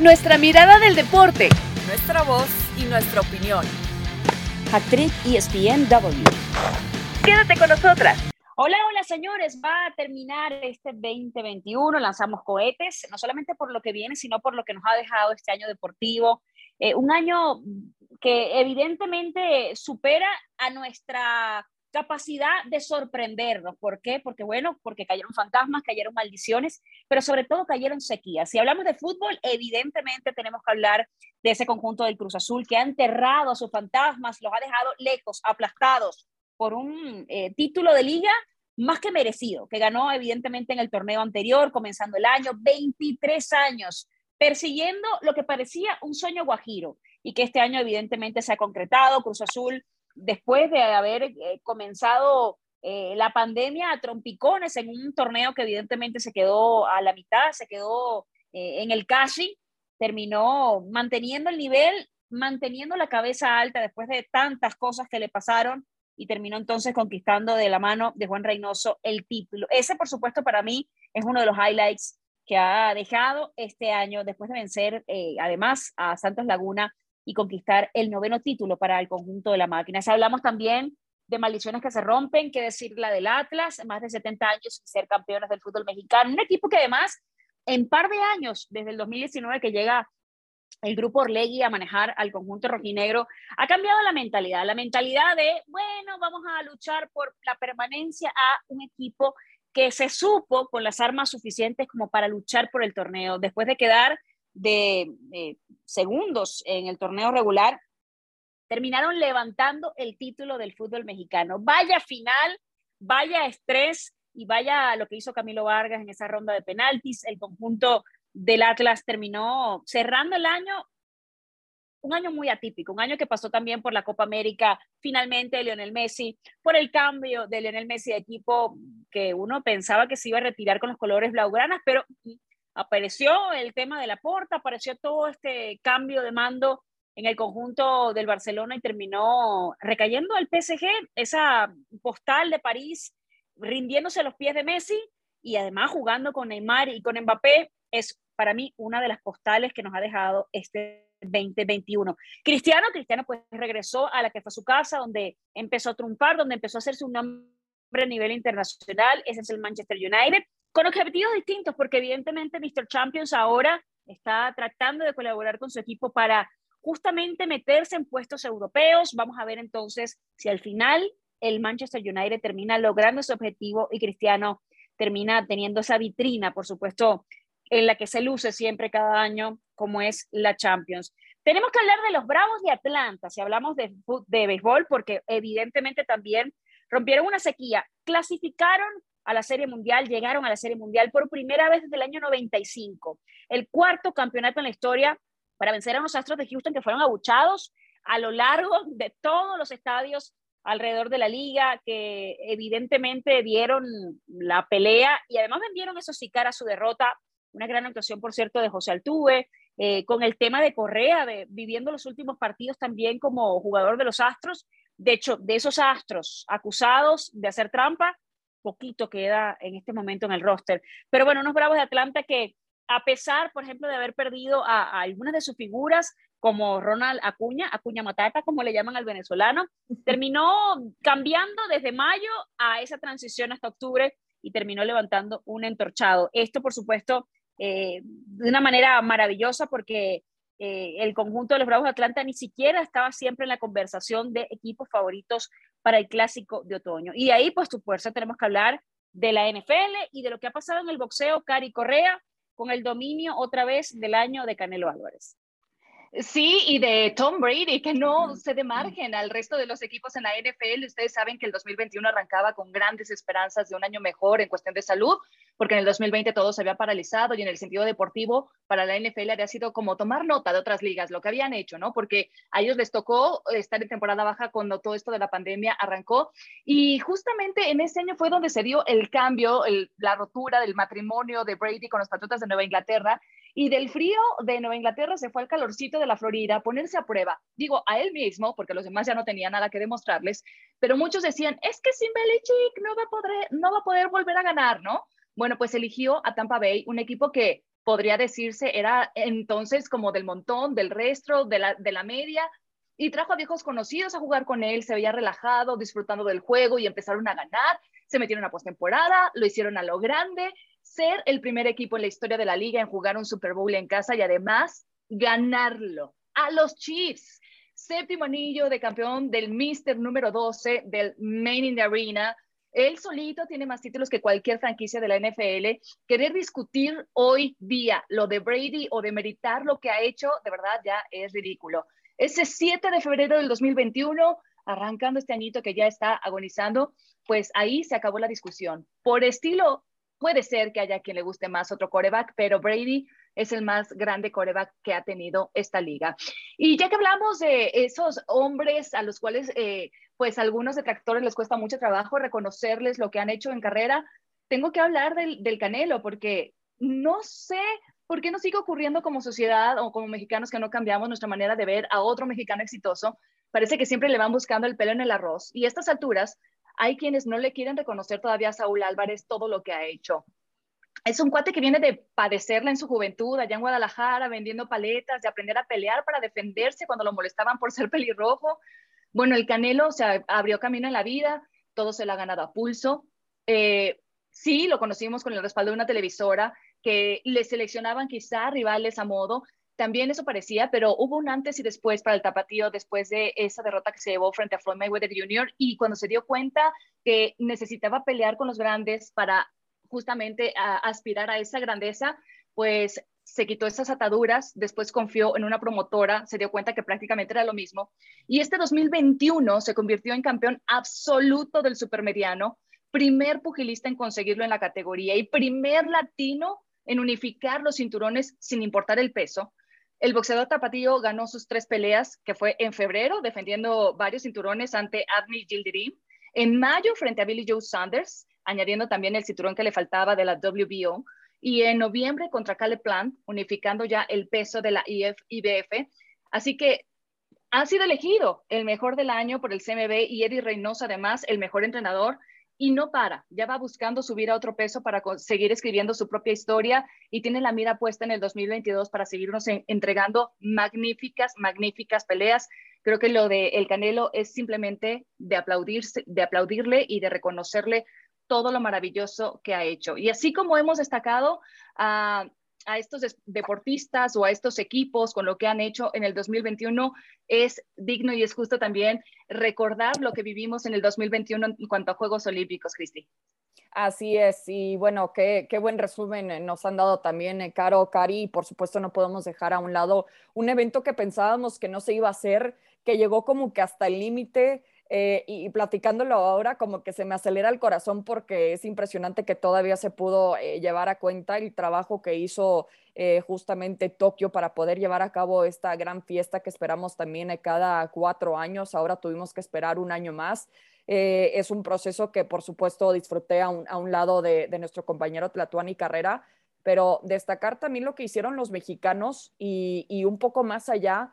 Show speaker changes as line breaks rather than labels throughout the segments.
Nuestra mirada del deporte.
Nuestra voz y nuestra opinión.
Actriz ESPNW. Quédate con nosotras.
Hola, hola señores, va a terminar este 2021, lanzamos cohetes, no solamente por lo que viene, sino por lo que nos ha dejado este año deportivo, eh, un año que evidentemente supera a nuestra capacidad de sorprendernos. ¿Por qué? Porque bueno, porque cayeron fantasmas, cayeron maldiciones, pero sobre todo cayeron sequías. Si hablamos de fútbol, evidentemente tenemos que hablar de ese conjunto del Cruz Azul que ha enterrado a sus fantasmas, los ha dejado lejos, aplastados por un eh, título de liga más que merecido, que ganó evidentemente en el torneo anterior, comenzando el año, 23 años, persiguiendo lo que parecía un sueño guajiro y que este año evidentemente se ha concretado. Cruz Azul después de haber eh, comenzado eh, la pandemia a trompicones en un torneo que evidentemente se quedó a la mitad, se quedó eh, en el casi, terminó manteniendo el nivel, manteniendo la cabeza alta después de tantas cosas que le pasaron y terminó entonces conquistando de la mano de Juan Reynoso el título. Ese, por supuesto, para mí es uno de los highlights que ha dejado este año después de vencer además a Santos Laguna y conquistar el noveno título para el conjunto de la máquina. Si hablamos también de maldiciones que se rompen, que decir la del Atlas, más de 70 años sin ser campeones del fútbol mexicano, un equipo que además en par de años, desde el 2019 que llega el grupo Orlegui a manejar al conjunto rojinegro, ha cambiado la mentalidad, la mentalidad de, bueno, vamos a luchar por la permanencia a un equipo que se supo con las armas suficientes como para luchar por el torneo, después de quedar de segundos en el torneo regular, terminaron levantando el título del fútbol mexicano. Vaya final, vaya estrés y vaya lo que hizo Camilo Vargas en esa ronda de penaltis. El conjunto del Atlas terminó cerrando el año, un año muy atípico, un año que pasó también por la Copa América, finalmente Lionel Messi, por el cambio de Lionel Messi de equipo que uno pensaba que se iba a retirar con los colores blaugranas, pero apareció el tema de la porta, apareció todo este cambio de mando en el conjunto del Barcelona y terminó recayendo al PSG, esa postal de París, rindiéndose a los pies de Messi y además jugando con Neymar y con Mbappé, es para mí una de las postales que nos ha dejado este 2021. Cristiano, Cristiano pues regresó a la que fue su casa, donde empezó a triunfar, donde empezó a hacerse un nombre a nivel internacional, ese es el Manchester United, con objetivos distintos, porque evidentemente Mr. Champions ahora está tratando de colaborar con su equipo para justamente meterse en puestos europeos. Vamos a ver entonces si al final el Manchester United termina logrando ese objetivo y Cristiano termina teniendo esa vitrina, por supuesto, en la que se luce siempre cada año, como es la Champions. Tenemos que hablar de los Bravos de Atlanta, si hablamos de, de béisbol, porque evidentemente también rompieron una sequía, clasificaron a la Serie Mundial, llegaron a la Serie Mundial por primera vez desde el año 95, el cuarto campeonato en la historia para vencer a los Astros de Houston que fueron abuchados a lo largo de todos los estadios alrededor de la liga, que evidentemente dieron la pelea y además vendieron eso sí cara a su derrota, una gran actuación, por cierto, de José Altuve, eh, con el tema de Correa, viviendo los últimos partidos también como jugador de los Astros. De hecho, de esos Astros acusados de hacer trampa, poquito queda en este momento en el roster. Pero bueno, unos Bravos de Atlanta que a pesar, por ejemplo, de haber perdido a, algunas de sus figuras, como Ronald Acuña, Acuña Matata, como le llaman al venezolano, terminó cambiando desde mayo a esa transición hasta octubre y terminó levantando un entorchado. Esto, por supuesto, eh, de una manera maravillosa porque eh, el conjunto de los Bravos de Atlanta ni siquiera estaba siempre en la conversación de equipos favoritos para el clásico de otoño. Y ahí, pues, tu fuerza, tenemos que hablar de la NFL y de lo que ha pasado en el boxeo, Cari Correa, con el dominio otra vez del año de Canelo Álvarez.
Sí, y de Tom Brady, que no se de margen al resto de los equipos en la NFL. Ustedes saben que el 2021 arrancaba con grandes esperanzas de un año mejor en cuestión de salud, porque en el 2020 todo se había paralizado y en el sentido deportivo para la NFL había sido como tomar nota de otras ligas, lo que habían hecho, ¿no? Porque a ellos les tocó estar en temporada baja cuando todo esto de la pandemia arrancó y justamente en ese año fue donde se dio el cambio, la rotura del matrimonio de Brady con los Patriotas de Nueva Inglaterra y del frío de Nueva Inglaterra se fue al calorcito de la Florida, ponerse a prueba. Digo, a él mismo, porque los demás ya no tenían nada que demostrarles, pero muchos decían, es que sin Belichick no va a poder, no va a poder volver a ganar, ¿no? Bueno, pues eligió a Tampa Bay, un equipo que podría decirse, era entonces como del montón, del resto, de la, de la media, y trajo a viejos conocidos a jugar con él, se veía relajado, disfrutando del juego y empezaron a ganar, se metieron a postemporada, lo hicieron a lo grande, ser el primer equipo en la historia de la liga en jugar un Super Bowl en casa y además ganarlo a los Chiefs. Séptimo anillo de campeón del Mister número 12 del Main in the Arena. Él solito tiene más títulos que cualquier franquicia de la NFL. Querer discutir hoy día lo de Brady o de meritar lo que ha hecho, de verdad ya es ridículo. Ese 7 de febrero del 2021, arrancando este añito que ya está agonizando, pues ahí se acabó la discusión. Por estilo, puede ser que haya quien le guste más otro coreback, pero Brady es el más grande coreback que ha tenido esta liga. Y ya que hablamos de esos hombres a los cuales, eh, pues, algunos detractores les cuesta mucho trabajo reconocerles lo que han hecho en carrera, tengo que hablar del, Canelo, porque no sé ¿por qué nos sigue ocurriendo como sociedad o como mexicanos que no cambiamos nuestra manera de ver a otro mexicano exitoso? Parece que siempre le van buscando el pelo en el arroz y a estas alturas hay quienes no le quieren reconocer todavía a Saúl Álvarez todo lo que ha hecho. Es un cuate que viene de padecerla en su juventud allá en Guadalajara, vendiendo paletas, de aprender a pelear para defenderse cuando lo molestaban por ser pelirrojo. Bueno, el Canelo se abrió camino en la vida, todo se lo ha ganado a pulso. Eh, sí, lo conocimos con el respaldo de una televisora, que le seleccionaban quizá rivales a modo. También eso parecía, pero hubo un antes y después para el tapatío después de esa derrota que se llevó frente a Floyd Mayweather Jr. y cuando se dio cuenta que necesitaba pelear con los grandes para justamente aspirar a esa grandeza, pues se quitó esas ataduras, después confió en una promotora, se dio cuenta que prácticamente era lo mismo. Y este 2021 se convirtió en campeón absoluto del supermediano, primer pugilista en conseguirlo en la categoría y primer latino en unificar los cinturones sin importar el peso. El boxeador tapatío ganó sus tres peleas, que fue en febrero, defendiendo varios cinturones ante Adney Gildirim, en mayo frente a Billy Joe Sanders, añadiendo también el cinturón que le faltaba de la WBO, y en noviembre contra Caleb Plant, unificando ya el peso de la IF-IBF. Así que ha sido elegido el mejor del año por el CMB y Eddie Reynoso, además, el mejor entrenador y no para, ya va buscando subir a otro peso para seguir escribiendo su propia historia y tiene la mira puesta en el 2022 para seguirnos entregando magníficas, magníficas peleas. Creo que lo de El Canelo es simplemente de, aplaudirse, de aplaudirle y de reconocerle todo lo maravilloso que ha hecho. Y así como hemos destacado a estos deportistas o a estos equipos con lo que han hecho en el 2021, es digno y es justo también recordar lo que vivimos en el 2021 en cuanto a Juegos Olímpicos, Cristi.
Así es, y bueno, qué, qué, buen resumen nos han dado también, eh, Caro, Cari, y por supuesto no podemos dejar a un lado un evento que pensábamos que no se iba a hacer, que llegó como que hasta el límite, eh, y, platicándolo ahora como que se me acelera el corazón porque es impresionante que todavía se pudo eh, llevar a cuenta el trabajo que hizo eh, justamente Tokio para poder llevar a cabo esta gran fiesta que esperamos también cada cuatro años. Ahora tuvimos que esperar un año más. es un proceso que por supuesto disfruté a un, lado de, nuestro compañero Tlatuani Carrera, pero destacar también lo que hicieron los mexicanos y un poco más allá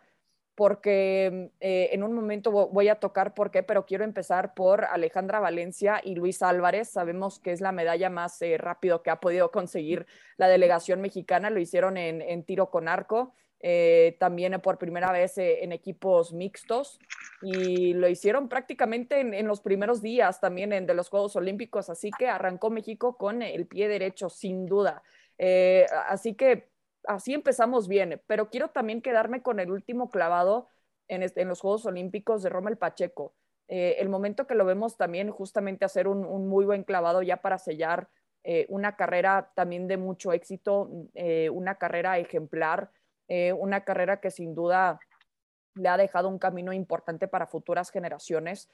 porque eh, en un momento voy a tocar por qué, pero quiero empezar por Alejandra Valencia y Luis Álvarez. Sabemos que es la medalla más eh, rápido que ha podido conseguir la delegación mexicana. Lo hicieron en, tiro con arco, eh, también por primera vez en equipos mixtos y lo hicieron prácticamente en, los primeros días también de los Juegos Olímpicos. Así que arrancó México con el pie derecho, sin duda. así que así empezamos bien, pero quiero también quedarme con el último clavado en, en los Juegos Olímpicos de Rommel Pacheco. Eh, el momento que lo vemos también justamente hacer un, muy buen clavado ya para sellar eh, una carrera también de mucho éxito, eh, una carrera ejemplar, una carrera que sin duda le ha dejado un camino importante para futuras generaciones.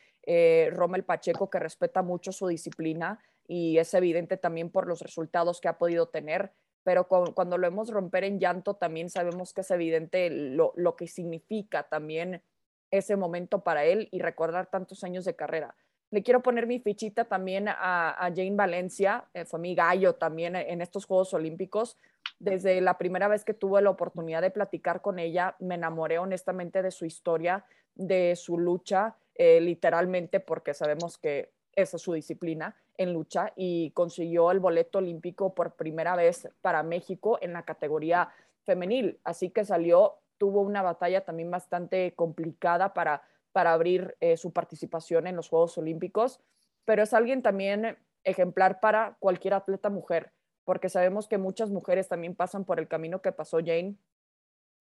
Rommel Pacheco que respeta mucho su disciplina y es evidente también por los resultados que ha podido tener pero cuando lo hemos romper en llanto también sabemos que es evidente lo, que significa también ese momento para él y recordar tantos años de carrera. Le quiero poner mi fichita también a, Jane Valencia, eh, fue mi gallo también en estos Juegos Olímpicos. Desde la primera vez que tuve la oportunidad de platicar con ella, me enamoré honestamente de su historia, de su lucha, eh, literalmente porque sabemos que esa es su disciplina en lucha y consiguió el boleto olímpico por primera vez para México en la categoría femenil. Así que salió, tuvo una batalla también bastante complicada para, para abrir eh, su participación en los Juegos Olímpicos, pero es alguien también ejemplar para cualquier atleta mujer, porque sabemos que muchas mujeres también pasan por el camino que pasó Jane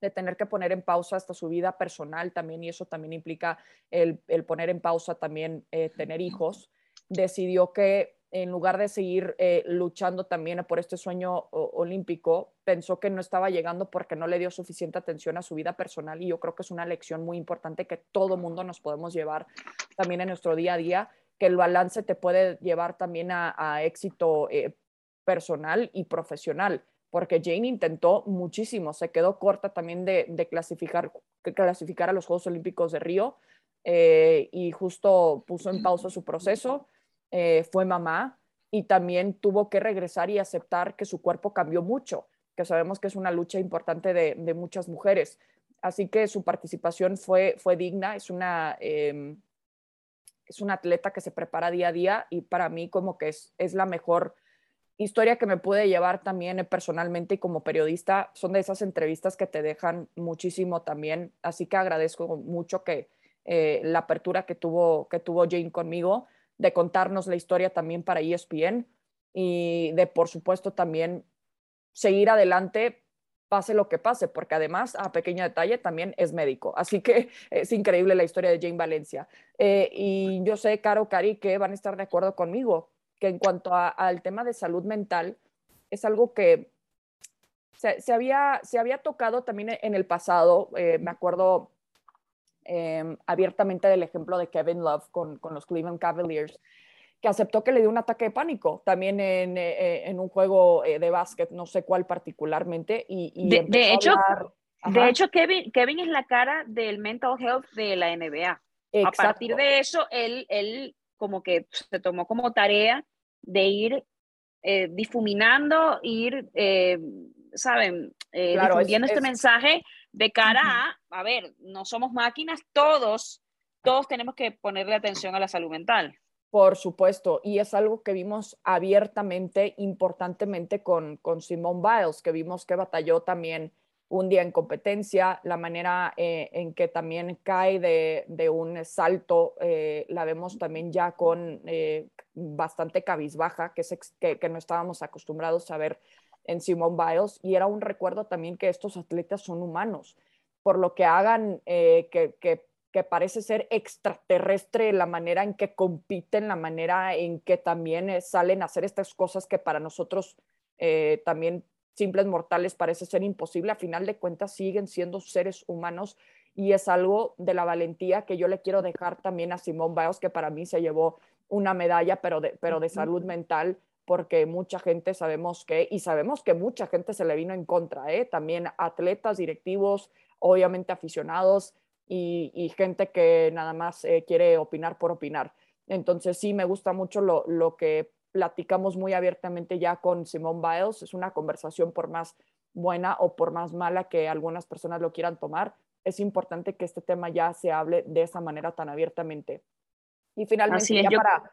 de tener que poner en pausa hasta su vida personal también, y eso también implica el, poner en pausa también eh, tener hijos, decidió que en lugar de seguir eh, luchando también por este sueño olímpico, pensó que no estaba llegando porque no le dio suficiente atención a su vida personal y yo creo que es una lección muy importante que todo mundo nos podemos llevar también en nuestro día a día, que el balance te puede llevar también a, éxito eh, personal y profesional porque Jane intentó muchísimo, se quedó corta también de, clasificar, clasificar a los Juegos Olímpicos de Río eh, y justo puso en pausa su proceso, eh, fue mamá y también tuvo que regresar y aceptar que su cuerpo cambió mucho, que sabemos que es una lucha importante de, muchas mujeres. Así que su participación fue, fue digna, es una, em, es una atleta que se prepara día a día y para mí como que es, es la mejor historia que me pude llevar también personalmente y como periodista son de esas entrevistas que te dejan muchísimo también. Así que agradezco mucho que eh, la apertura que tuvo, que tuvo Jane conmigo, de contarnos la historia también para ESPN y de, por supuesto, también seguir adelante pase lo que pase, porque además, a pequeño detalle, también es médico. Así que es increíble la historia de Jane Valencia. Eh, y yo sé, Caro, Cari, que van a estar de acuerdo conmigo que en cuanto al tema de salud mental, es algo que se, había, se había tocado también en el pasado. Eh, me acuerdo em, abiertamente del ejemplo de Kevin Love con, los Cleveland Cavaliers, que aceptó que le dio un ataque de pánico también en, eh, en un juego eh, de básquet, no sé cuál particularmente. Y,
de, hecho, de hecho Kevin, Kevin es la cara del mental health de la NBA. A partir de eso, él, él como que se tomó como tarea de ir eh, difuminando, ir, eh, ¿saben? Eh, difundiendo este mensaje de cara a, a ver, no somos máquinas, todos, todos tenemos que ponerle atención a la salud mental.
Por supuesto, y es algo que vimos abiertamente, importantemente con, con Simone Biles, que vimos que batalló también un día en competencia, la manera eh, en que también cae de, un salto, eh, la vemos también ya con eh, bastante cabizbaja, que, que, no estábamos acostumbrados a ver en Simone Biles, y era un recuerdo también que estos atletas son humanos, por lo que hagan que, que, parece ser extraterrestre la manera en que compiten, la manera en que también salen a hacer estas cosas que para nosotros también simples mortales parece ser imposible, a final de cuentas siguen siendo seres humanos y es algo de la valentía que yo le quiero dejar también a Simón Biles, que para mí se llevó una medalla, pero de, pero de salud mental, porque mucha gente sabemos que, y sabemos que mucha gente se le vino en contra, ¿eh? también atletas, directivos, obviamente aficionados y, gente que nada más eh, quiere opinar por opinar. Entonces sí, me gusta mucho lo, lo que platicamos muy abiertamente ya con Simone Biles. Es una conversación por más buena o por más mala que algunas personas lo quieran tomar. Es importante que este tema ya se hable de esa manera tan abiertamente. Y finalmente, ya, para,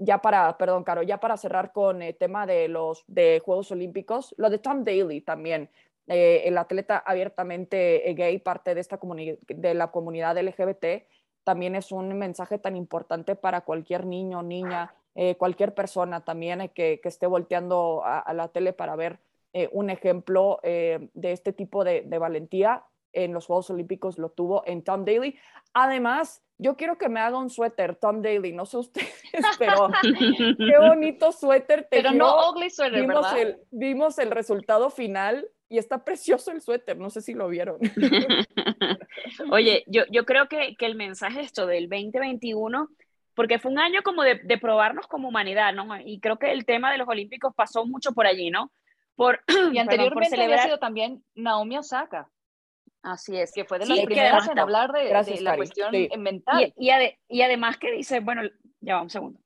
ya para, perdón, Caro, ya para cerrar con el tema de los de Juegos Olímpicos, lo de Tom Daly también, eh, el atleta abiertamente gay, parte de, esta de la comunidad LGBT, también es un mensaje tan importante para cualquier niño, niña, eh, cualquier persona también eh, que, esté volteando a, la tele para ver eh, un ejemplo de este tipo de, valentía. En los Juegos Olímpicos lo tuvo en Tom Daly. Además, yo quiero que me haga un suéter, Tom Daly, no sé ustedes, pero qué bonito suéter.
Pero no ugly suéter,
vimos El, vimos el resultado final y está precioso el suéter, no sé si lo vieron.
Oye, yo, yo creo que, que el mensaje esto del 2021 porque fue un año como de, probarnos como humanidad, ¿no? Y creo que el tema de los Olímpicos pasó mucho por allí, ¿no?
Por, y anteriormente había sido también Naomi Osaka.
Así es.
Que fue de las primeras en hablar de, la cuestión mental.
Y, y, además que dice, bueno, ya va un segundo.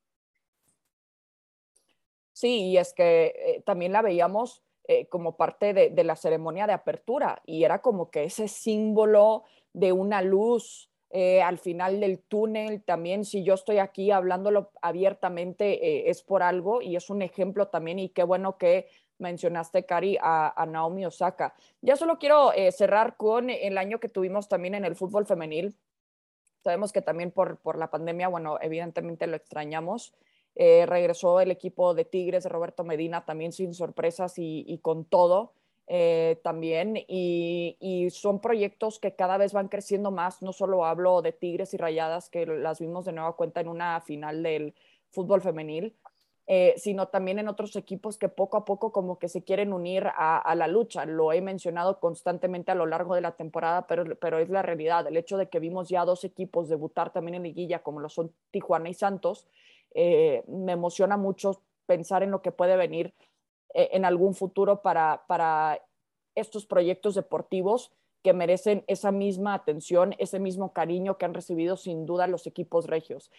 Sí, y es que eh, también la veíamos eh, como parte de, de, la ceremonia de apertura y era como que ese símbolo de una luz eh, al final del túnel también, si yo estoy aquí hablándolo abiertamente, eh, es por algo y es un ejemplo también y qué bueno que mencionaste, Cari, a, Naomi Osaka. Ya solo quiero eh, cerrar con el año que tuvimos también en el fútbol femenil. Sabemos que también por, la pandemia, bueno, evidentemente lo extrañamos. regresó el equipo de Tigres de Roberto Medina también sin sorpresas y, y con todo. Eh, también y, son proyectos que cada vez van creciendo más. No solo hablo de Tigres y Rayadas, que las vimos de nueva cuenta en una final del fútbol femenil, eh, sino también en otros equipos que poco a poco como que se quieren unir a, la lucha. Lo he mencionado constantemente a lo largo de la temporada, pero, pero es la realidad. El hecho de que vimos ya dos equipos debutar también en liguilla, como lo son Tijuana y Santos, eh, me emociona mucho pensar en lo que puede venir eh, en algún futuro para, para estos proyectos deportivos que merecen esa misma atención, ese mismo cariño que han recibido sin duda los equipos regios.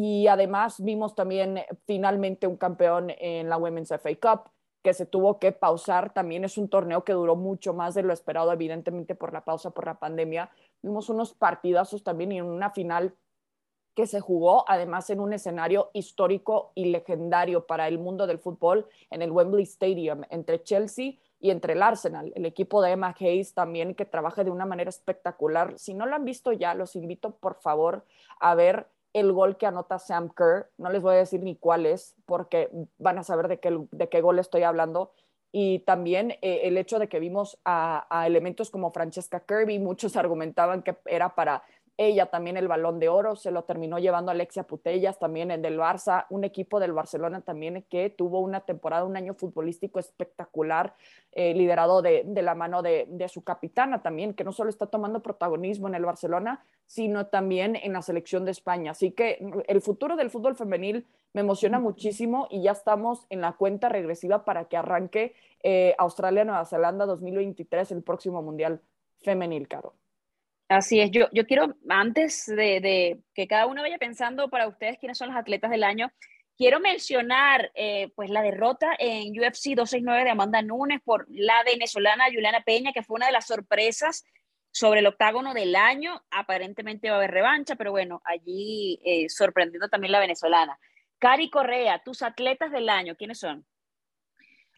Y además vimos también finalmente un campeón en la Women's FA Cup que se tuvo que pausar. También es un torneo que duró mucho más de lo esperado, evidentemente por la pausa, por la pandemia. Vimos unos partidazos también y en una final que se jugó además en un escenario histórico y legendario para el mundo del fútbol en el Wembley Stadium entre Chelsea y entre el Arsenal, el equipo de Emma Hayes también que trabaja de una manera espectacular. Si no lo han visto ya, los invito por favor a ver el gol que anota Sam Kerr. No les voy a decir ni cuál es porque van a saber de qué, de qué gol estoy hablando. Y también eh, el hecho de que vimos a, a elementos como Francesca Kirby, muchos argumentaban que era para ella también el balón de oro, se lo terminó llevando Alexia Putellas también en del Barça, un equipo del Barcelona también que tuvo una temporada, un año futbolístico espectacular, eh, liderado de, la mano de, su capitana también, que no solo está tomando protagonismo en el Barcelona, sino también en la selección de España. Así que el futuro del fútbol femenil me emociona muchísimo y ya estamos en la cuenta regresiva para que arranque eh, Australia-Nueva Zelanda 2023, el próximo Mundial femenil, Caro.
Así es, yo, yo quiero, antes de, que cada uno vaya pensando para ustedes quiénes son los atletas del año, quiero mencionar eh, pues la derrota en UFC 269 de Amanda Nunes por la venezolana Juliana Peña, que fue una de las sorpresas sobre el octágono del año. Aparentemente va a haber revancha, pero bueno, allí eh, sorprendiendo también la venezolana. Cari Correa, tus atletas del año, ¿quiénes son?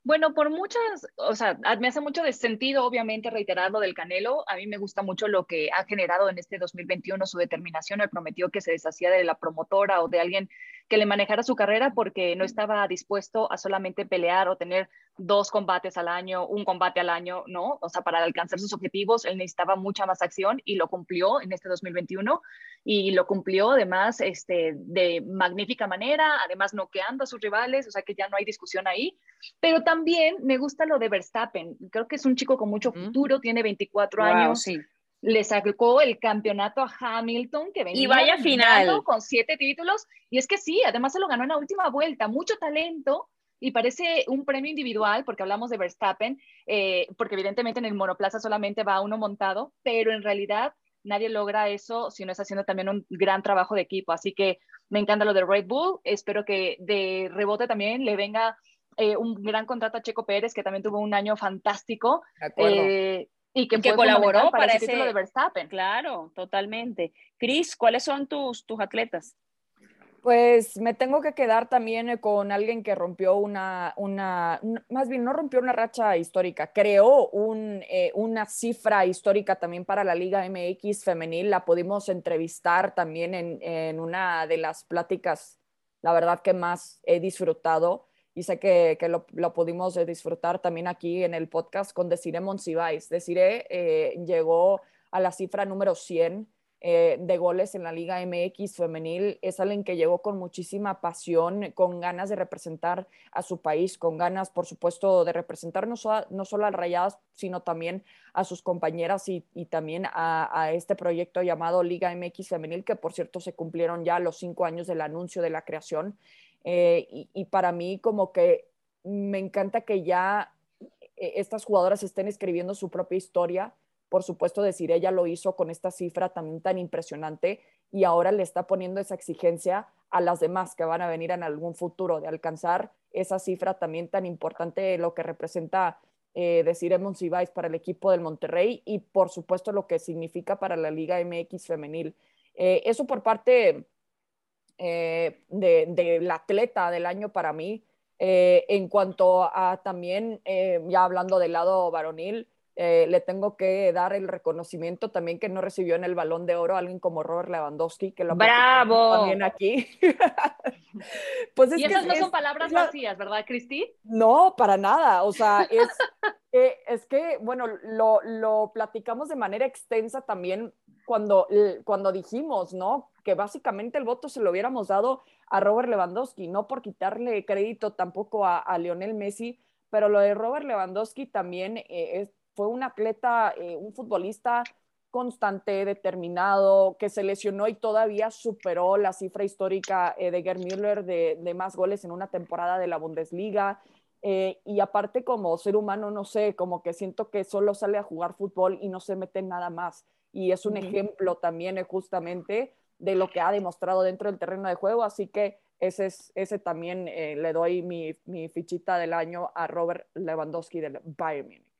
Bueno, por muchas, o sea, me hace mucho de sentido, obviamente, reiterar lo del Canelo. A mí me gusta mucho lo que ha generado en este 2021, su determinación. Él prometió que se deshacía de la promotora o de alguien que le manejara su carrera porque no estaba dispuesto a solamente pelear o tener dos combates al año, un combate al año, ¿no? O sea, para alcanzar sus objetivos, él necesitaba mucha más acción y lo cumplió en este 2021 y lo cumplió además este, de magnífica manera, además noqueando a sus rivales, o sea que ya no hay discusión ahí. Pero también me gusta lo de Verstappen, creo que es un chico con mucho futuro, tiene 24 años. Sí le sacó el campeonato a Hamilton, que venía
y vaya final
con siete títulos. Y es que sí, además se lo ganó en la última vuelta. Mucho talento y parece un premio individual, porque hablamos de Verstappen, eh, porque evidentemente en el monoplaza solamente va uno montado, pero en realidad nadie logra eso si no es haciendo también un gran trabajo de equipo. Así que me encanta lo de Red Bull. Espero que de rebote también le venga eh, un gran contrato a Checo Pérez, que también tuvo un año fantástico.
Eh, y que, colaboró para, ese título de Verstappen. Claro, totalmente. Cris, ¿cuáles son tus, tus atletas?
Pues me tengo que quedar también eh, con alguien que rompió una, una, más bien no rompió una racha histórica, creó un, eh, una cifra histórica también para la Liga MX femenil. La pudimos entrevistar también en, en una de las pláticas, la verdad que más he disfrutado y sé que, que lo, lo, pudimos disfrutar también aquí en el podcast con Desiree Monsiváis. Desiree eh, llegó a la cifra número 100 eh, de goles en la Liga MX femenil. Es alguien que llegó con muchísima pasión, con ganas de representar a su país, con ganas, por supuesto, de representar no, solo a Rayadas, sino también a sus compañeras y, también a, este proyecto llamado Liga MX femenil, que por cierto se cumplieron ya los cinco años del anuncio de la creación. Eh, y, para mí como que me encanta que ya eh, estas jugadoras estén escribiendo su propia historia. Por supuesto, decir ella lo hizo con esta cifra también tan impresionante y ahora le está poniendo esa exigencia a las demás que van a venir en algún futuro de alcanzar esa cifra también tan importante, lo que representa eh, de Ciremon Cibáez para el equipo del Monterrey y por supuesto lo que significa para la Liga MX femenil. Eh, eso por parte eh, del de, atleta del año para mí. en cuanto a también, ya hablando del lado varonil, eh, le tengo que dar el reconocimiento también que no recibió en el balón de oro alguien como Robert Lewandowski, que lo
¡Bravo!
también aquí.
pues y esas no son palabras vacías, ¿verdad, Cristi?
No, para nada. O sea, es, es que, bueno, lo, lo, platicamos de manera extensa también cuando, cuando dijimos, ¿no? Que básicamente el voto se lo hubiéramos dado a Robert Lewandowski, no por quitarle crédito tampoco a, a Lionel Messi, pero lo de Robert Lewandowski también eh, es fue un atleta, eh, un futbolista constante, determinado, que se lesionó y todavía superó la cifra histórica eh, de Gerd Müller de, más goles en una temporada de la Bundesliga. Eh, y aparte como ser humano, no sé, como que siento que solo sale a jugar fútbol y no se mete en nada más. Y es un ejemplo también justamente de lo que ha demostrado dentro del terreno de juego. Así que ese, es, ese también le doy mi, mi, fichita del año a Robert Lewandowski del Bayern Munich.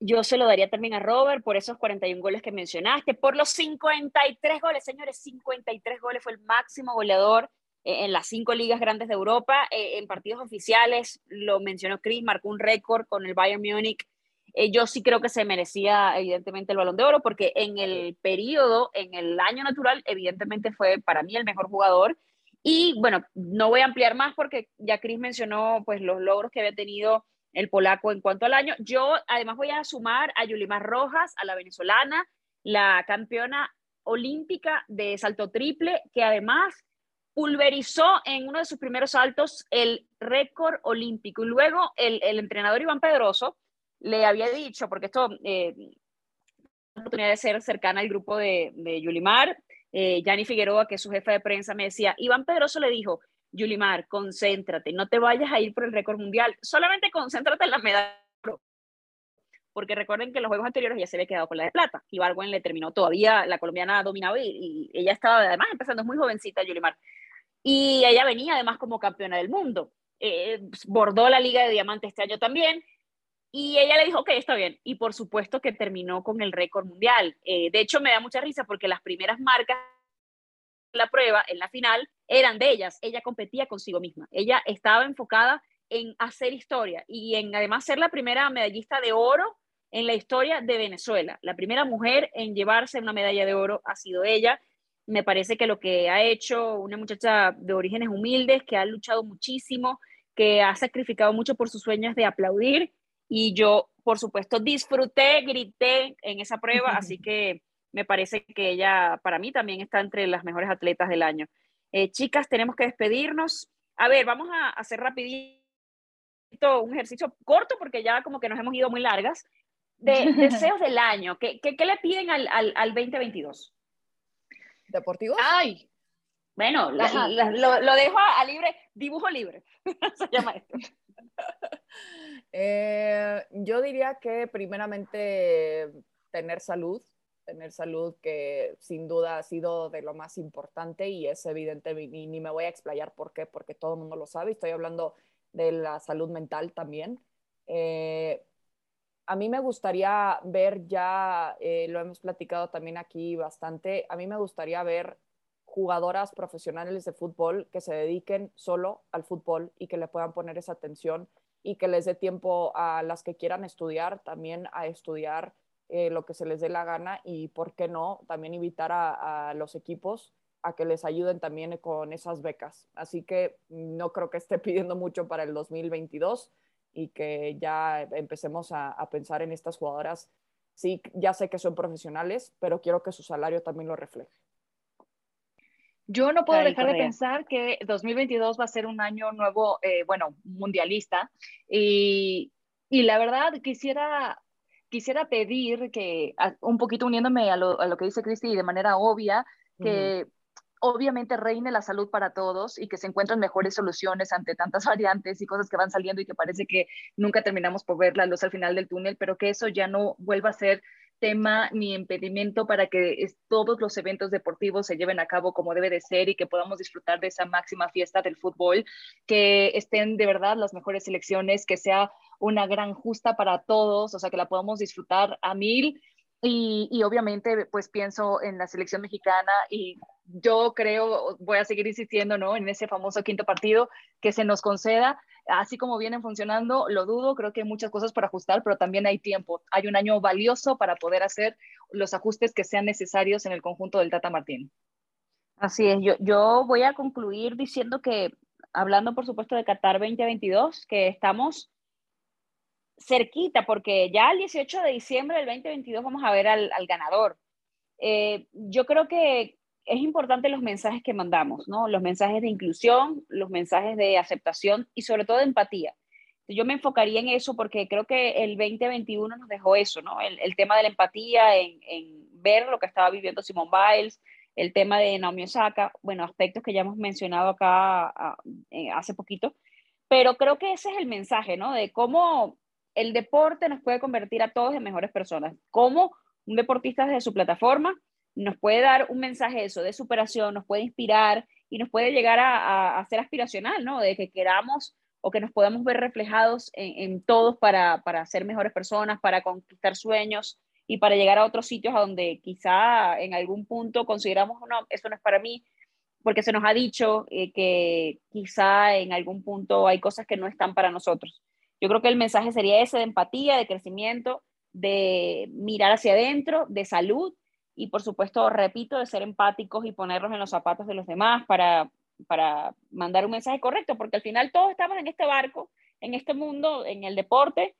Yo se lo daría también a Robert por esos 41 goles que mencionaste, por los 53 goles, señores, 53 goles fue el máximo goleador eh, en las cinco ligas grandes de Europa, eh, en partidos oficiales, lo mencionó Chris, marcó un récord con el Bayern Múnich. Eh, yo sí creo que se merecía evidentemente el balón de oro porque en el periodo, en el año natural, evidentemente fue para mí el mejor jugador. Y bueno, no voy a ampliar más porque ya Chris mencionó pues los logros que había tenido el polaco en cuanto al año. Yo además voy a sumar a Yulimar Rojas, a la venezolana, la campeona olímpica de salto triple, que además pulverizó en uno de sus primeros saltos el récord olímpico. Y luego el, entrenador Iván Pedroso le había dicho, porque esto, eh, oportunidad de ser cercana al grupo de, de Yulimar, eh, Figueroa, que es su jefe de prensa, me decía, Iván Pedroso le dijo, Yulimar, concéntrate, no te vayas a ir por el récord mundial, solamente concéntrate en la medalla. Porque recuerden que en los juegos anteriores ya se había quedado con la de plata. Y Barwen le terminó todavía, la colombiana dominaba y, y ella estaba además empezando, es muy jovencita Yulimar. Y ella venía además como campeona del mundo. Eh, bordó la Liga de Diamante este año también. Y ella le dijo, ok, está bien. Y por supuesto que terminó con el récord mundial. Eh, de hecho, me da mucha risa porque las primeras marcas la prueba, en la final, eran de ellas. Ella competía consigo misma. Ella estaba enfocada en hacer historia y en además ser la primera medallista de oro en la historia de Venezuela. La primera mujer en llevarse una medalla de oro ha sido ella. Me parece que lo que ha hecho una muchacha de orígenes humildes, que ha luchado muchísimo, que ha sacrificado mucho por sus sueños de aplaudir y yo, por supuesto, disfruté, grité en esa prueba, así que me parece que ella para mí también está entre las mejores atletas del año. Eh, chicas, tenemos que despedirnos. A ver, vamos a hacer rapidito un ejercicio corto porque ya como que nos hemos ido muy largas. De deseos del año, ¿qué, qué, le piden al, al, al, 2022?
¿Deportivos?
Ay, bueno, lo, lo, dejo a, libre, dibujo libre, se llama esto.
Eh, yo diría que primeramente tener salud, tener salud, que sin duda ha sido de lo más importante y es evidente, ni, me voy a explayar por qué, porque todo el mundo lo sabe, estoy hablando de la salud mental también. Eh, a mí me gustaría ver ya, eh, lo hemos platicado también aquí bastante, a mí me gustaría ver jugadoras profesionales de fútbol que se dediquen solo al fútbol y que le puedan poner esa atención y que les dé tiempo a las que quieran estudiar también a estudiar eh, lo que se les dé la gana y, ¿por qué no?, también invitar a, los equipos a que les ayuden también con esas becas. Así que no creo que esté pidiendo mucho para el 2022 y que ya empecemos a, pensar en estas jugadoras. Sí, ya sé que son profesionales, pero quiero que su salario también lo refleje.
Yo no puedo dejar de pensar que 2022 va a ser un año nuevo, eh, bueno, mundialista. Y, y la verdad quisiera quisiera pedir que, un poquito uniéndome a lo, a lo que dice Cristi de manera obvia, que obviamente reine la salud para todos y que se encuentren mejores soluciones ante tantas variantes y cosas que van saliendo y que parece que nunca terminamos por ver la luz al final del túnel, pero que eso ya no vuelva a ser tema ni impedimento para que todos los eventos deportivos se lleven a cabo como debe de ser y que podamos disfrutar de esa máxima fiesta del fútbol, que estén de verdad las mejores selecciones, que sea una gran justa para todos, o sea, que la podamos disfrutar a mil. Y, y, obviamente, pues pienso en la selección mexicana y yo creo, voy a seguir insistiendo, ¿no? En ese famoso quinto partido que se nos conceda, así como vienen funcionando, lo dudo, creo que hay muchas cosas para ajustar, pero también hay tiempo. Hay un año valioso para poder hacer los ajustes que sean necesarios en el conjunto del Tata Martín.
Así es, yo, yo voy a concluir diciendo que, hablando por supuesto de Qatar 2022, que estamos cerquita, porque ya el 18 de diciembre del 2022 vamos a ver al, al ganador. Eh, yo creo que es importante los mensajes que mandamos, ¿no? Los mensajes de inclusión, los mensajes de aceptación y sobre todo de empatía. Yo me enfocaría en eso porque creo que el 2021 nos dejó eso, ¿no? El, tema de la empatía, en, ver lo que estaba viviendo Simone Biles, el tema de Naomi Osaka, bueno, aspectos que ya hemos mencionado acá eh, hace poquito, pero creo que ese es el mensaje, ¿no? De cómo el deporte nos puede convertir a todos en mejores personas, cómo un deportista desde su plataforma nos puede dar un mensaje eso, de superación, nos puede inspirar y nos puede llegar a, a, ser aspiracional, ¿no? De que queramos o que nos podamos ver reflejados en, en todos para, para, ser mejores personas, para conquistar sueños y para llegar a otros sitios a donde quizá en algún punto consideramos, no, eso no es para mí, porque se nos ha dicho eh, que quizá en algún punto hay cosas que no están para nosotros. Yo creo que el mensaje sería ese de empatía, de crecimiento, de mirar hacia adentro, de salud y por supuesto, repito, de ser empáticos y ponernos en los zapatos de los demás para, para mandar un mensaje correcto, porque al final todos estamos en este barco, en este mundo, en el deporte,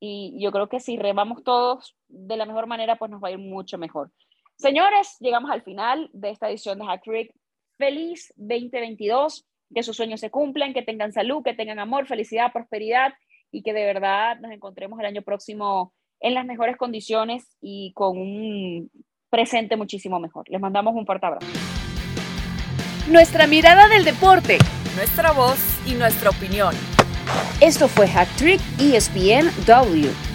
y yo creo que si remamos todos de la mejor manera, pues nos va a ir mucho mejor. Señores, llegamos al final de esta edición de Hack Trick. Feliz 2022, que sus sueños se cumplan, que tengan salud, que tengan amor, felicidad, prosperidad y que de verdad nos encontremos el año próximo en las mejores condiciones y con un presente muchísimo mejor. Les mandamos un fuerte abrazo.
Nuestra mirada del deporte,
nuestra voz y nuestra opinión.
Esto fue Hack Trick ESPN W.